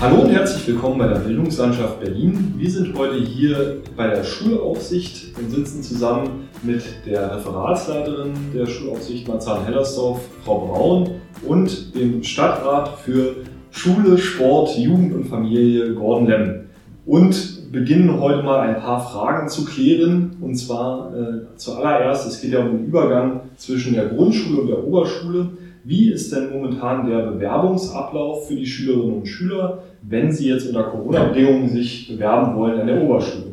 Hallo und herzlich willkommen bei der Bildungslandschaft Berlin. Wir sind heute hier bei der Schulaufsicht und sitzen zusammen mit der Referatsleiterin der Schulaufsicht Marzahn-Hellersdorf, Frau Braun, und dem Stadtrat für Schule, Sport, Jugend und Familie, Gordon Lemm. Und beginnen heute mal ein paar Fragen zu klären. Und zwar äh, zuallererst, es geht ja um den Übergang zwischen der Grundschule und der Oberschule. Wie ist denn momentan der Bewerbungsablauf für die Schülerinnen und Schüler, wenn sie jetzt unter Corona-Bedingungen sich bewerben wollen an der Oberschule?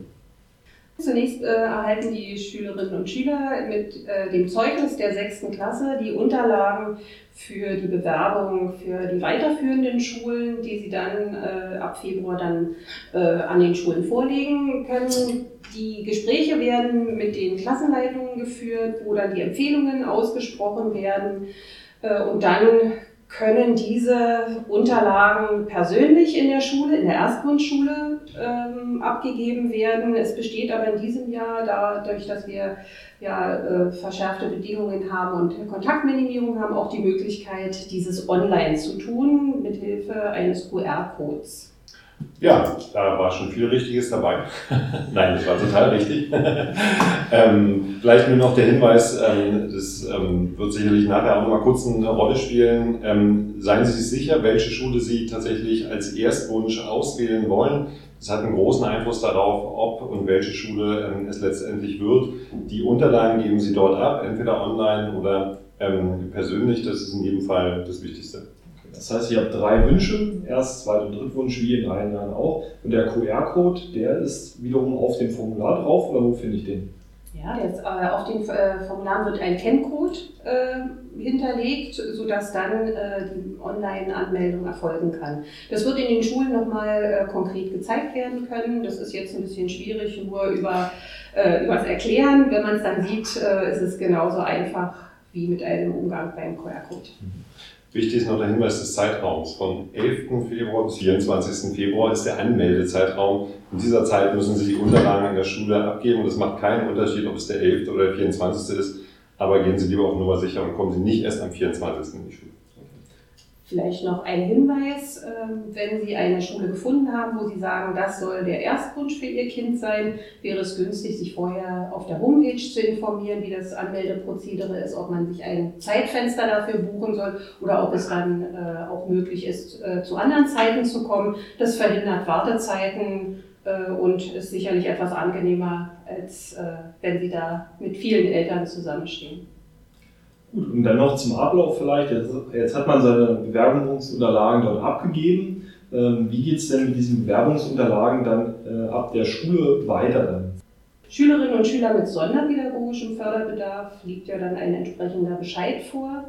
Zunächst äh, erhalten die Schülerinnen und Schüler mit äh, dem Zeugnis der sechsten Klasse die Unterlagen für die Bewerbung für die weiterführenden Schulen, die sie dann äh, ab Februar dann äh, an den Schulen vorlegen können. Die Gespräche werden mit den Klassenleitungen geführt, wo dann die Empfehlungen ausgesprochen werden. Äh, und dann können diese Unterlagen persönlich in der Schule, in der Erstgrundschule ähm, abgegeben werden. Es besteht aber in diesem Jahr, dadurch, dass wir ja, äh, verschärfte Bedingungen haben und Kontaktminimierung haben, auch die Möglichkeit, dieses online zu tun, mithilfe eines QR-Codes. Ja, da war schon viel Richtiges dabei. Nein, das war total richtig. ähm, vielleicht nur noch der Hinweis, ähm, das ähm, wird sicherlich nachher auch noch mal kurz eine Rolle spielen. Ähm, seien Sie sich sicher, welche Schule Sie tatsächlich als Erstwunsch auswählen wollen. Das hat einen großen Einfluss darauf, ob und welche Schule ähm, es letztendlich wird. Die Unterlagen geben Sie dort ab, entweder online oder ähm, persönlich. Das ist in jedem Fall das Wichtigste. Das heißt, ich habe drei Wünsche, Erst-, Zweit- und Drittwunsch, wie in allen Jahren auch. Und der QR-Code, der ist wiederum auf dem Formular drauf, oder wo finde ich den? Ja, jetzt, äh, auf den äh, Formularen wird ein Kenncode äh, hinterlegt, sodass dann äh, die Online-Anmeldung erfolgen kann. Das wird in den Schulen nochmal äh, konkret gezeigt werden können. Das ist jetzt ein bisschen schwierig, nur über, äh, das Erklären. Wenn man es dann sieht, äh, ist es genauso einfach wie mit einem Umgang beim QR-Code. Wichtig ist noch der Hinweis des Zeitraums. Von 11. Februar bis 24. Februar ist der Anmeldezeitraum. In dieser Zeit müssen Sie die Unterlagen in der Schule abgeben es macht keinen Unterschied, ob es der 11. oder der 24. ist. Aber gehen Sie lieber auf Nummer sicher und kommen Sie nicht erst am 24. in die Schule. Vielleicht noch ein Hinweis, ähm, wenn Sie eine Schule gefunden haben, wo Sie sagen, das soll der Erstwunsch für Ihr Kind sein, wäre es günstig, sich vorher auf der Homepage zu informieren, wie das Anmeldeprozedere ist, ob man sich ein Zeitfenster dafür buchen soll oder ob es dann äh, auch möglich ist, äh, zu anderen Zeiten zu kommen. Das verhindert Wartezeiten äh, und ist sicherlich etwas angenehmer, als wenn Sie da mit vielen Eltern zusammenstehen. Gut, und dann noch zum Ablauf vielleicht. Jetzt, jetzt hat man seine Bewerbungsunterlagen dort abgegeben. Ähm, wie geht es denn mit diesen Bewerbungsunterlagen dann äh, ab der Schule weiter dann? Schülerinnen und Schüler mit sonderpädagogischem Förderbedarf liegt ja dann ein entsprechender Bescheid vor.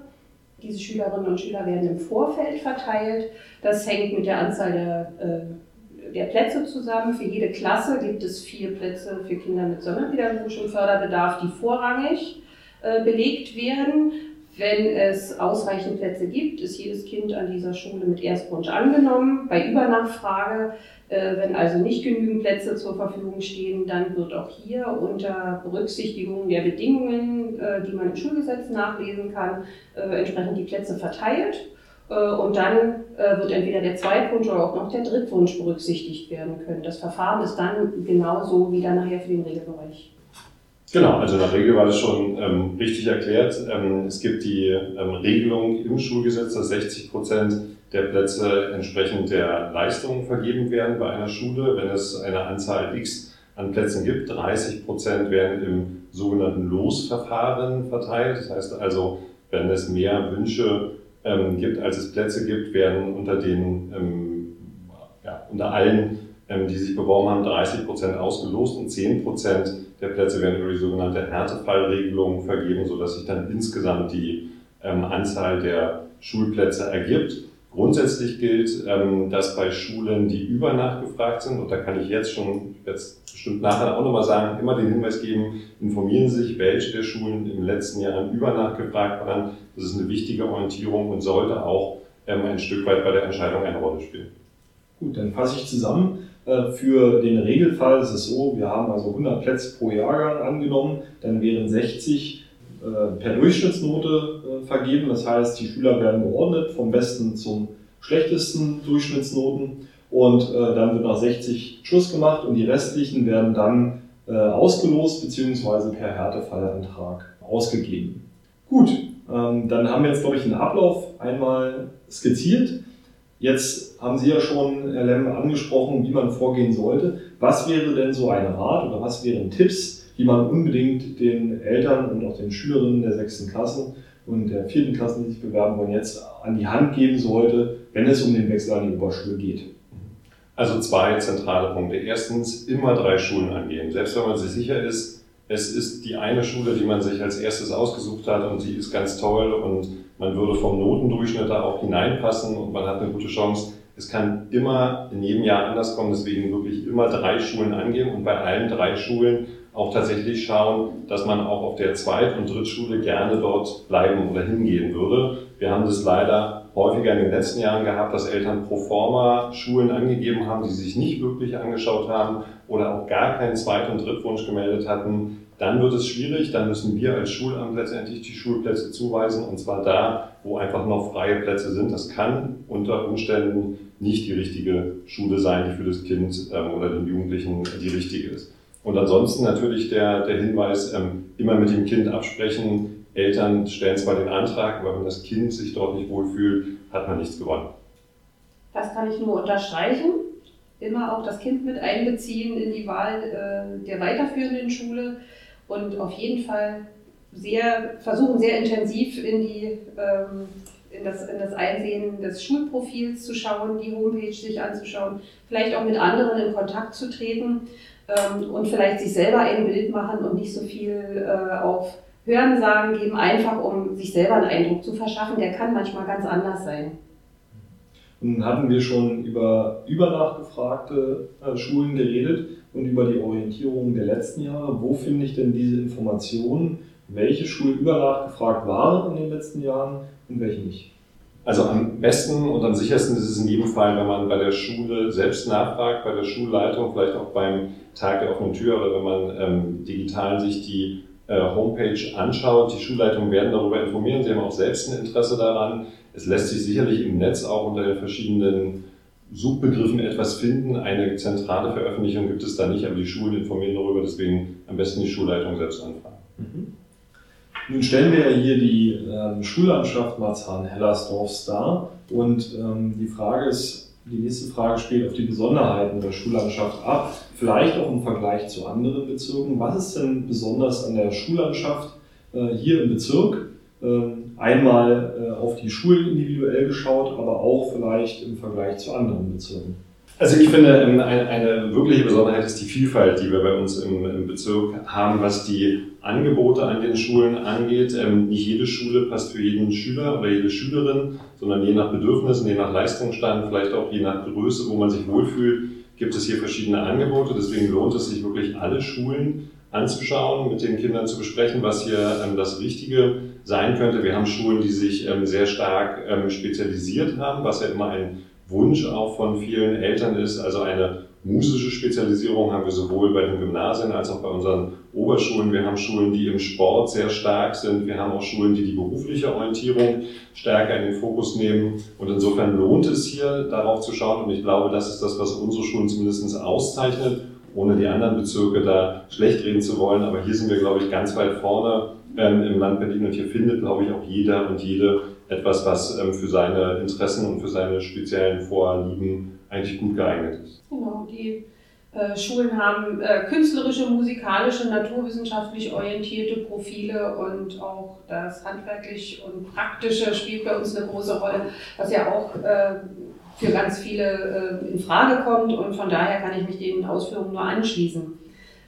Diese Schülerinnen und Schüler werden im Vorfeld verteilt. Das hängt mit der Anzahl der, äh, der Plätze zusammen. Für jede Klasse gibt es vier Plätze für Kinder mit sonderpädagogischem Förderbedarf, die vorrangig belegt werden. Wenn es ausreichend Plätze gibt, ist jedes Kind an dieser Schule mit Erstwunsch angenommen. Bei Übernachfrage, äh, wenn also nicht genügend Plätze zur Verfügung stehen, dann wird auch hier unter Berücksichtigung der Bedingungen, äh, die man im Schulgesetz nachlesen kann, entsprechend die Plätze verteilt. Und dann wird entweder der Zweitwunsch oder auch noch der Drittwunsch berücksichtigt werden können. Das Verfahren ist dann genauso wie dann nachher für den Regelbereich. Genau, also in der Regel war das schon ähm, richtig erklärt. Ähm, es gibt die ähm, Regelung im Schulgesetz, dass 60 Prozent der Plätze entsprechend der Leistungen vergeben werden bei einer Schule. Wenn es eine Anzahl X an Plätzen gibt, 30 Prozent werden im sogenannten Losverfahren verteilt. Das heißt also, wenn es mehr Wünsche ähm, gibt, als es Plätze gibt, werden unter den ähm, ja, unter allen, ähm, die sich beworben haben, 30 Prozent ausgelost und 10 Prozent der Plätze werden über die sogenannte Härtefallregelung vergeben, sodass sich dann insgesamt die ähm, Anzahl der Schulplätze ergibt. Grundsätzlich gilt, ähm, dass bei Schulen, die über nachgefragt sind, und da kann ich jetzt schon, jetzt bestimmt nachher auch nochmal sagen, immer den Hinweis geben, informieren Sie sich, welche der Schulen im letzten Jahr über nachgefragt waren. Das ist eine wichtige Orientierung und sollte auch ähm, ein Stück weit bei der Entscheidung eine Rolle spielen. Gut, dann fasse ich zusammen. Äh, für den Regelfall ist es so, wir haben also 100 Plätze pro Jahrgang angenommen, dann wären 60 äh, per Durchschnittsnote äh, vergeben. Das heißt, die Schüler werden geordnet vom besten zum schlechtesten Durchschnittsnoten. und dann wird nach 60 Schluss gemacht und die restlichen werden dann ausgelost bzw. per Härtefallantrag ausgegeben. Gut, ähm, dann haben wir jetzt, glaube ich, einen Ablauf einmal skizziert. Jetzt haben Sie ja schon, Herr Lemm, angesprochen, wie man vorgehen sollte. Was wäre denn so ein Rat oder was wären Tipps, die man unbedingt den Eltern und auch den Schülerinnen der sechsten Klassen und der vierten Klassen, die sich bewerben wollen, jetzt an die Hand geben sollte, wenn es um den Wechsel an die Oberschule geht? Also zwei zentrale Punkte. Erstens, immer drei Schulen angehen. Selbst wenn man sich sicher ist, es ist die eine Schule, die man sich als erstes ausgesucht hat und die ist ganz toll und man würde vom Notendurchschnitt da auch hineinpassen und man hat eine gute Chance. Es kann immer in jedem Jahr anders kommen, deswegen wirklich immer drei Schulen angehen und bei allen drei Schulen auch tatsächlich schauen, dass man auch auf der Zweit- und Drittschule gerne dort bleiben oder hingehen würde. Wir haben das leider häufiger in den letzten Jahren gehabt, dass Eltern pro forma Schulen angegeben haben, die sich nicht wirklich angeschaut haben oder auch gar keinen Zweit- und Drittwunsch gemeldet hatten. Dann wird es schwierig, dann müssen wir als Schulamt letztendlich die Schulplätze zuweisen und zwar da, wo einfach noch freie Plätze sind. Das kann unter Umständen nicht die richtige Schule sein, die für das Kind ähm, oder den Jugendlichen die richtige ist. Und ansonsten natürlich der, der Hinweis, ähm, immer mit dem Kind absprechen. Eltern stellen zwar den Antrag, aber wenn das Kind sich dort nicht wohlfühlt, hat man nichts gewonnen. Das kann ich nur unterstreichen. Immer auch das Kind mit einbeziehen in die Wahl äh, der weiterführenden Schule und auf jeden Fall sehr, versuchen sehr intensiv in, die, ähm, in, das, in das Einsehen des Schulprofils zu schauen, die Homepage sich anzuschauen, vielleicht auch mit anderen in Kontakt zu treten ähm, und vielleicht sich selber ein Bild machen und nicht so viel äh, auf Hörensagen geben, einfach um sich selber einen Eindruck zu verschaffen. Der kann manchmal ganz anders sein. Nun hatten wir schon über übernachgefragte äh, Schulen geredet und über die Orientierung der letzten Jahre. Wo finde ich denn diese Informationen? Welche Schule übernachgefragt waren in den letzten Jahren und welche nicht? Also am besten und am sichersten ist es in jedem Fall, wenn man bei der Schule selbst nachfragt, bei der Schulleitung, vielleicht auch beim Tag der offenen Tür oder wenn man ähm, digital sich die Homepage anschaut. Die Schulleitungen werden darüber informieren. Sie haben auch selbst ein Interesse daran. Es lässt sich sicherlich im Netz auch unter den verschiedenen Suchbegriffen etwas finden. Eine zentrale Veröffentlichung gibt es da nicht, aber die Schulen informieren darüber, deswegen am besten die Schulleitung selbst anfragen. Mhm. Nun stellen wir ja hier die ähm, Schullandschaft Marzahn-Hellersdorf dar und ähm, die Frage ist, die nächste Frage spielt auf die Besonderheiten der Schullandschaft ab, vielleicht auch im Vergleich zu anderen Bezirken. Was ist denn besonders an der Schullandschaft äh, hier im Bezirk? Ähm, einmal äh, auf die Schulen individuell geschaut, aber auch vielleicht im Vergleich zu anderen Bezirken. Also ich finde, ähm, eine, wirkliche Besonderheit ist die Vielfalt, die wir bei uns im, Bezirk haben, was die Angebote an den Schulen angeht. Ähm, nicht jede Schule passt für jeden Schüler oder jede Schülerin, sondern je nach Bedürfnissen, je nach Leistungsstand, vielleicht auch je nach Größe, wo man sich wohlfühlt, gibt es hier verschiedene Angebote. Deswegen lohnt es sich wirklich alle Schulen anzuschauen, mit den Kindern zu besprechen, was hier ähm, das Richtige sein könnte. Wir haben Schulen, die sich sehr stark spezialisiert haben, was ja immer ein Wunsch auch von vielen Eltern ist. Also eine musische Spezialisierung haben wir sowohl bei den Gymnasien als auch bei unseren Oberschulen. Wir haben Schulen, die im Sport sehr stark sind. Wir haben auch Schulen, die die berufliche Orientierung stärker in den Fokus nehmen. Und insofern lohnt es hier darauf zu schauen. Und ich glaube, das ist das, was unsere Schulen zumindest auszeichnet ohne die anderen Bezirke da schlecht reden zu wollen. Aber hier sind wir, glaube ich, ganz weit vorne ähm, im Land Berlin und hier findet, glaube ich, auch jeder und jede etwas, was ähm, für seine Interessen und für seine speziellen Vorlieben eigentlich gut geeignet ist. Genau, die äh, Schulen haben äh, künstlerische, musikalische, naturwissenschaftlich orientierte Profile und auch das handwerklich und praktische spielt bei uns eine große Rolle, was ja auch äh, für ganz viele äh, in Frage kommt und von daher kann ich mich den Ausführungen nur anschließen.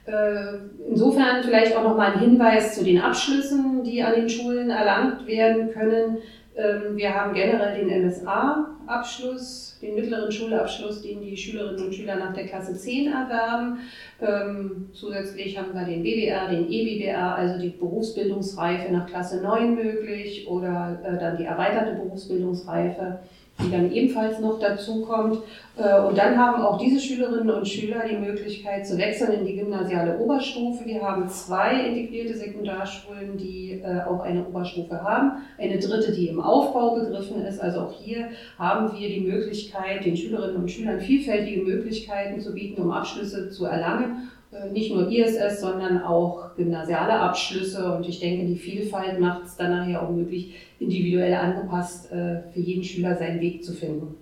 Äh, insofern vielleicht auch nochmal ein Hinweis zu den Abschlüssen, die an den Schulen erlangt werden können. Ähm, wir haben generell den MSA-Abschluss, den mittleren Schulabschluss, den die Schülerinnen und Schüler nach der Klasse 10 erwerben. Ähm, zusätzlich haben wir den BBR, den EBBR, also die Berufsbildungsreife nach Klasse 9 möglich oder äh, dann die erweiterte Berufsbildungsreife die dann ebenfalls noch dazu kommt. Äh, und dann haben auch diese Schülerinnen und Schüler die Möglichkeit zu wechseln in die gymnasiale Oberstufe. Wir haben zwei integrierte Sekundarschulen, die äh, auch eine Oberstufe haben. Eine dritte, die im Aufbau begriffen ist. Also auch hier haben wir die Möglichkeit, den Schülerinnen und Schülern vielfältige Möglichkeiten zu bieten, um Abschlüsse zu erlangen nicht nur ISS, sondern auch gymnasiale Abschlüsse. Und ich denke, die Vielfalt macht es dann nachher auch möglich, individuell angepasst äh, für jeden Schüler seinen Weg zu finden.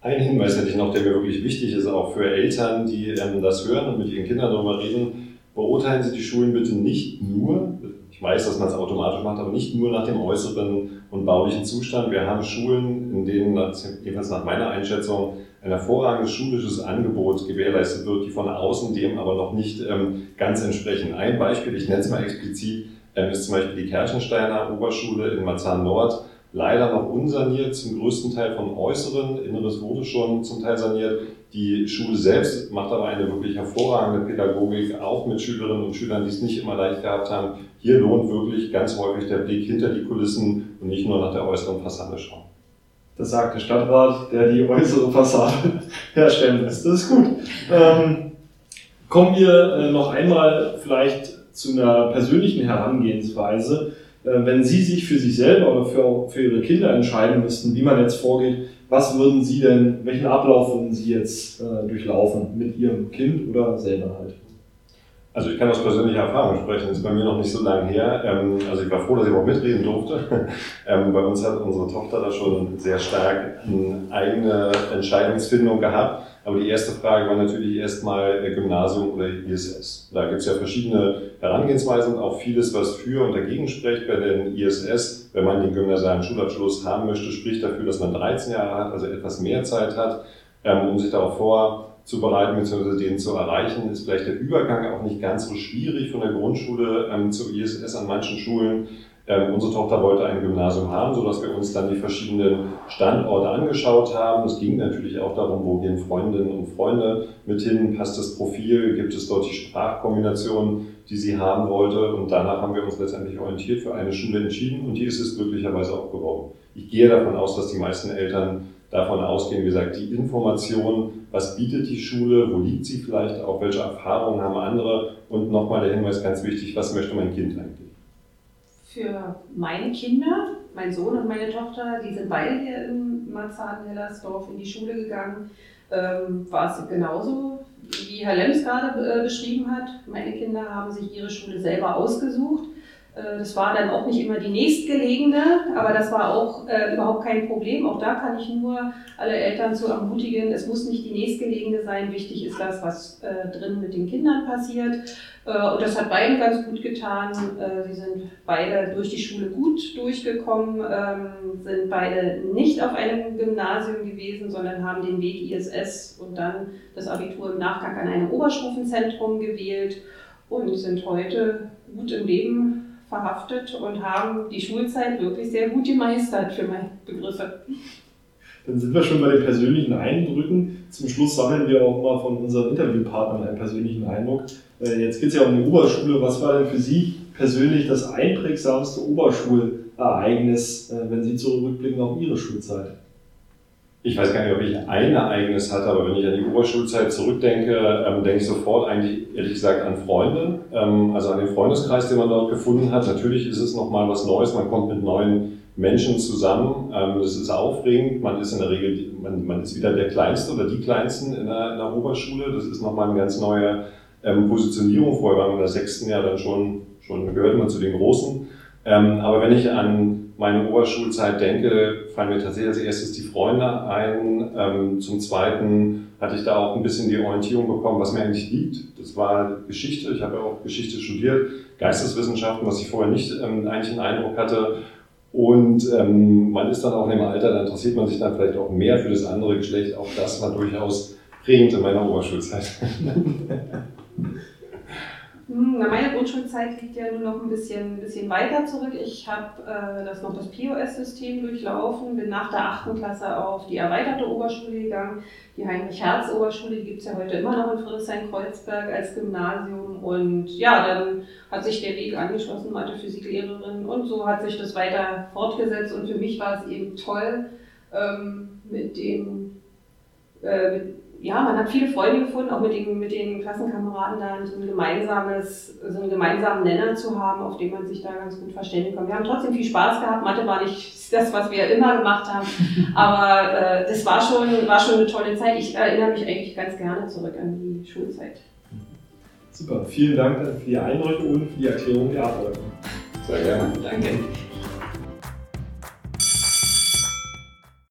Ein Hinweis hätte ich noch, der mir wirklich wichtig ist, auch für Eltern, die ähm, das hören und mit ihren Kindern darüber reden. Beurteilen Sie die Schulen bitte nicht nur, ich weiß, dass man es automatisch macht, aber nicht nur nach dem äußeren und baulichen Zustand. Wir haben Schulen, in denen, jedenfalls nach meiner Einschätzung, ein hervorragendes schulisches Angebot gewährleistet wird, die von außen dem aber noch nicht ähm, ganz entsprechen. Ein Beispiel, ich nenne es mal explizit, ähm, ist zum Beispiel die Kerchensteiner Oberschule in Marzahn Nord, leider noch unsaniert, zum größten Teil von äußeren, inneres wurde schon zum Teil saniert. Die Schule selbst macht aber eine wirklich hervorragende Pädagogik, auch mit Schülerinnen und Schülern, die es nicht immer leicht gehabt haben. Hier lohnt wirklich ganz häufig der Blick hinter die Kulissen und nicht nur nach der äußeren Fassade schauen. Das sagt der Stadtrat, der die äußere Fassade herstellen lässt. Das ist gut. Ähm, kommen wir äh, noch einmal vielleicht zu einer persönlichen Herangehensweise. Äh, wenn Sie sich für sich selber oder für, für Ihre Kinder entscheiden müssten, wie man jetzt vorgeht, was würden Sie denn, welchen Ablauf würden Sie jetzt äh, durchlaufen mit Ihrem Kind oder selber halt? Also ich kann aus persönlicher Erfahrung sprechen, das ist bei mir noch nicht so lange her. Ähm, also ich war froh, dass ich auch mitreden durfte. Ähm, bei uns hat unsere Tochter da schon sehr stark eine eigene Entscheidungsfindung gehabt. Aber die erste Frage war natürlich erstmal Gymnasium oder ISS. Da gibt es ja verschiedene Herangehensweisen und auch vieles, was für und dagegen spricht bei den ISS. Wenn man den gymnasialen Schulabschluss haben möchte, spricht dafür, dass man 13 Jahre hat, also etwas mehr Zeit hat, ähm, um sich darauf vorzubereiten bzw. den zu erreichen. Ist vielleicht der Übergang auch nicht ganz so schwierig von der Grundschule ähm, zur ISS an manchen Schulen. Ähm, unsere Tochter wollte ein Gymnasium haben, sodass wir uns dann die verschiedenen Standorte angeschaut haben. Es ging natürlich auch darum, wo gehen Freundinnen und Freunde mit hin, passt das Profil, gibt es dort die Sprachkombination, die sie haben wollte. Und danach haben wir uns letztendlich orientiert für eine Schule entschieden und die ist es glücklicherweise auch geworden. Ich gehe davon aus, dass die meisten Eltern davon ausgehen, wie gesagt, die Information, was bietet die Schule, wo liegt sie vielleicht auch, welche Erfahrungen haben andere und nochmal der Hinweis ganz wichtig, was möchte mein Kind eigentlich? für meine Kinder, mein Sohn und meine Tochter, die sind beide hier in Marzahn-Hellersdorf in die Schule gegangen, ähm, war es genauso, wie Herr Lems gerade äh, beschrieben hat. Meine Kinder haben sich ihre Schule selber ausgesucht. Äh, das war dann auch nicht immer die nächstgelegene, aber das war auch äh, überhaupt kein Problem. Auch da kann ich nur alle Eltern zu ermutigen, es muss nicht die nächstgelegene sein. Wichtig ist das, was äh, drin mit den Kindern passiert. Äh, und das hat beiden ganz gut getan. Äh, sie sind beide durch die Schule gut durchgekommen, ähm, sind beide nicht auf einem Gymnasium gewesen, sondern haben den Weg ISS und dann das Abitur im Nachgang an einem Oberstufenzentrum gewählt und sind heute gut im Leben verhaftet und haben die Schulzeit wirklich sehr gut gemeistert für meine Begriffe. Dann sind wir schon bei den persönlichen Eindrücken. Zum Schluss sammeln wir auch mal von unseren Interviewpartnern einen persönlichen Eindruck. Äh, jetzt geht es ja um die Oberschule. Was war denn für Sie persönlich das einprägsamste Oberschulereignis, äh, wenn Sie zurückblicken auf Ihre Schulzeit? Ich weiß gar nicht, ob ich ein Ereignis hatte, aber wenn ich an die Oberschulzeit zurückdenke, ähm, denke ich sofort eigentlich, ehrlich gesagt, an Freunde, ähm, also an den Freundeskreis, den man dort gefunden hat. Natürlich ist es nochmal was Neues, man kommt mit neuen Menschen zusammen, ähm, das ist aufregend, man ist in der Regel, man, man ist wieder der Kleinste oder die Kleinsten in der, in der Oberschule, das ist nochmal eine ganz neue ähm, Positionierung. Vorher waren wir in der sechsten Jahr dann schon, schon gehört man zu den Großen. Ähm, aber wenn ich an meine Oberschulzeit denke, fallen mir tatsächlich als erstes die Freunde ein. Ähm, zum Zweiten hatte ich da auch ein bisschen die Orientierung bekommen, was mir eigentlich liegt. Das war Geschichte. Ich habe ja auch Geschichte studiert, Geisteswissenschaften, was ich vorher nicht ähm, eigentlich einen Eindruck hatte. Und ähm, man ist dann auch in dem Alter, da interessiert man sich dann vielleicht auch mehr für das andere Geschlecht. Auch das war durchaus prägend in meiner Oberschulzeit. Hm, na, meine Grundschulzeit liegt ja nur noch ein bisschen, bisschen weiter zurück. Ich habe äh, das noch das POS-System durchlaufen, bin nach der 8. Klasse auf die erweiterte Oberschule gegangen. Die Heinrich-Herz-Oberschule, gibt es ja heute immer noch in Friedrichshain-Kreuzberg als Gymnasium. Und ja, dann hat sich der Weg angeschlossen, Mathe-Physiklehrerin. Und so hat sich das weiter fortgesetzt. Und für mich war es eben toll, ähm, mit dem, äh, mit, ja, man hat viele Freunde gefunden, auch mit den, mit den Klassenkameraden da so ein gemeinsames, so einen gemeinsamen Nenner zu haben, auf den man sich da ganz gut verständigen kann. Wir haben trotzdem viel Spaß gehabt. Mathe war nicht das, was wir immer gemacht haben, aber äh, das war schon, war schon eine tolle Zeit. Ich erinnere mich eigentlich ganz gerne zurück an die Schulzeit. Super, vielen Dank für die Eindrücke und für die Erklärung der Abläufe. Sehr gerne. Danke.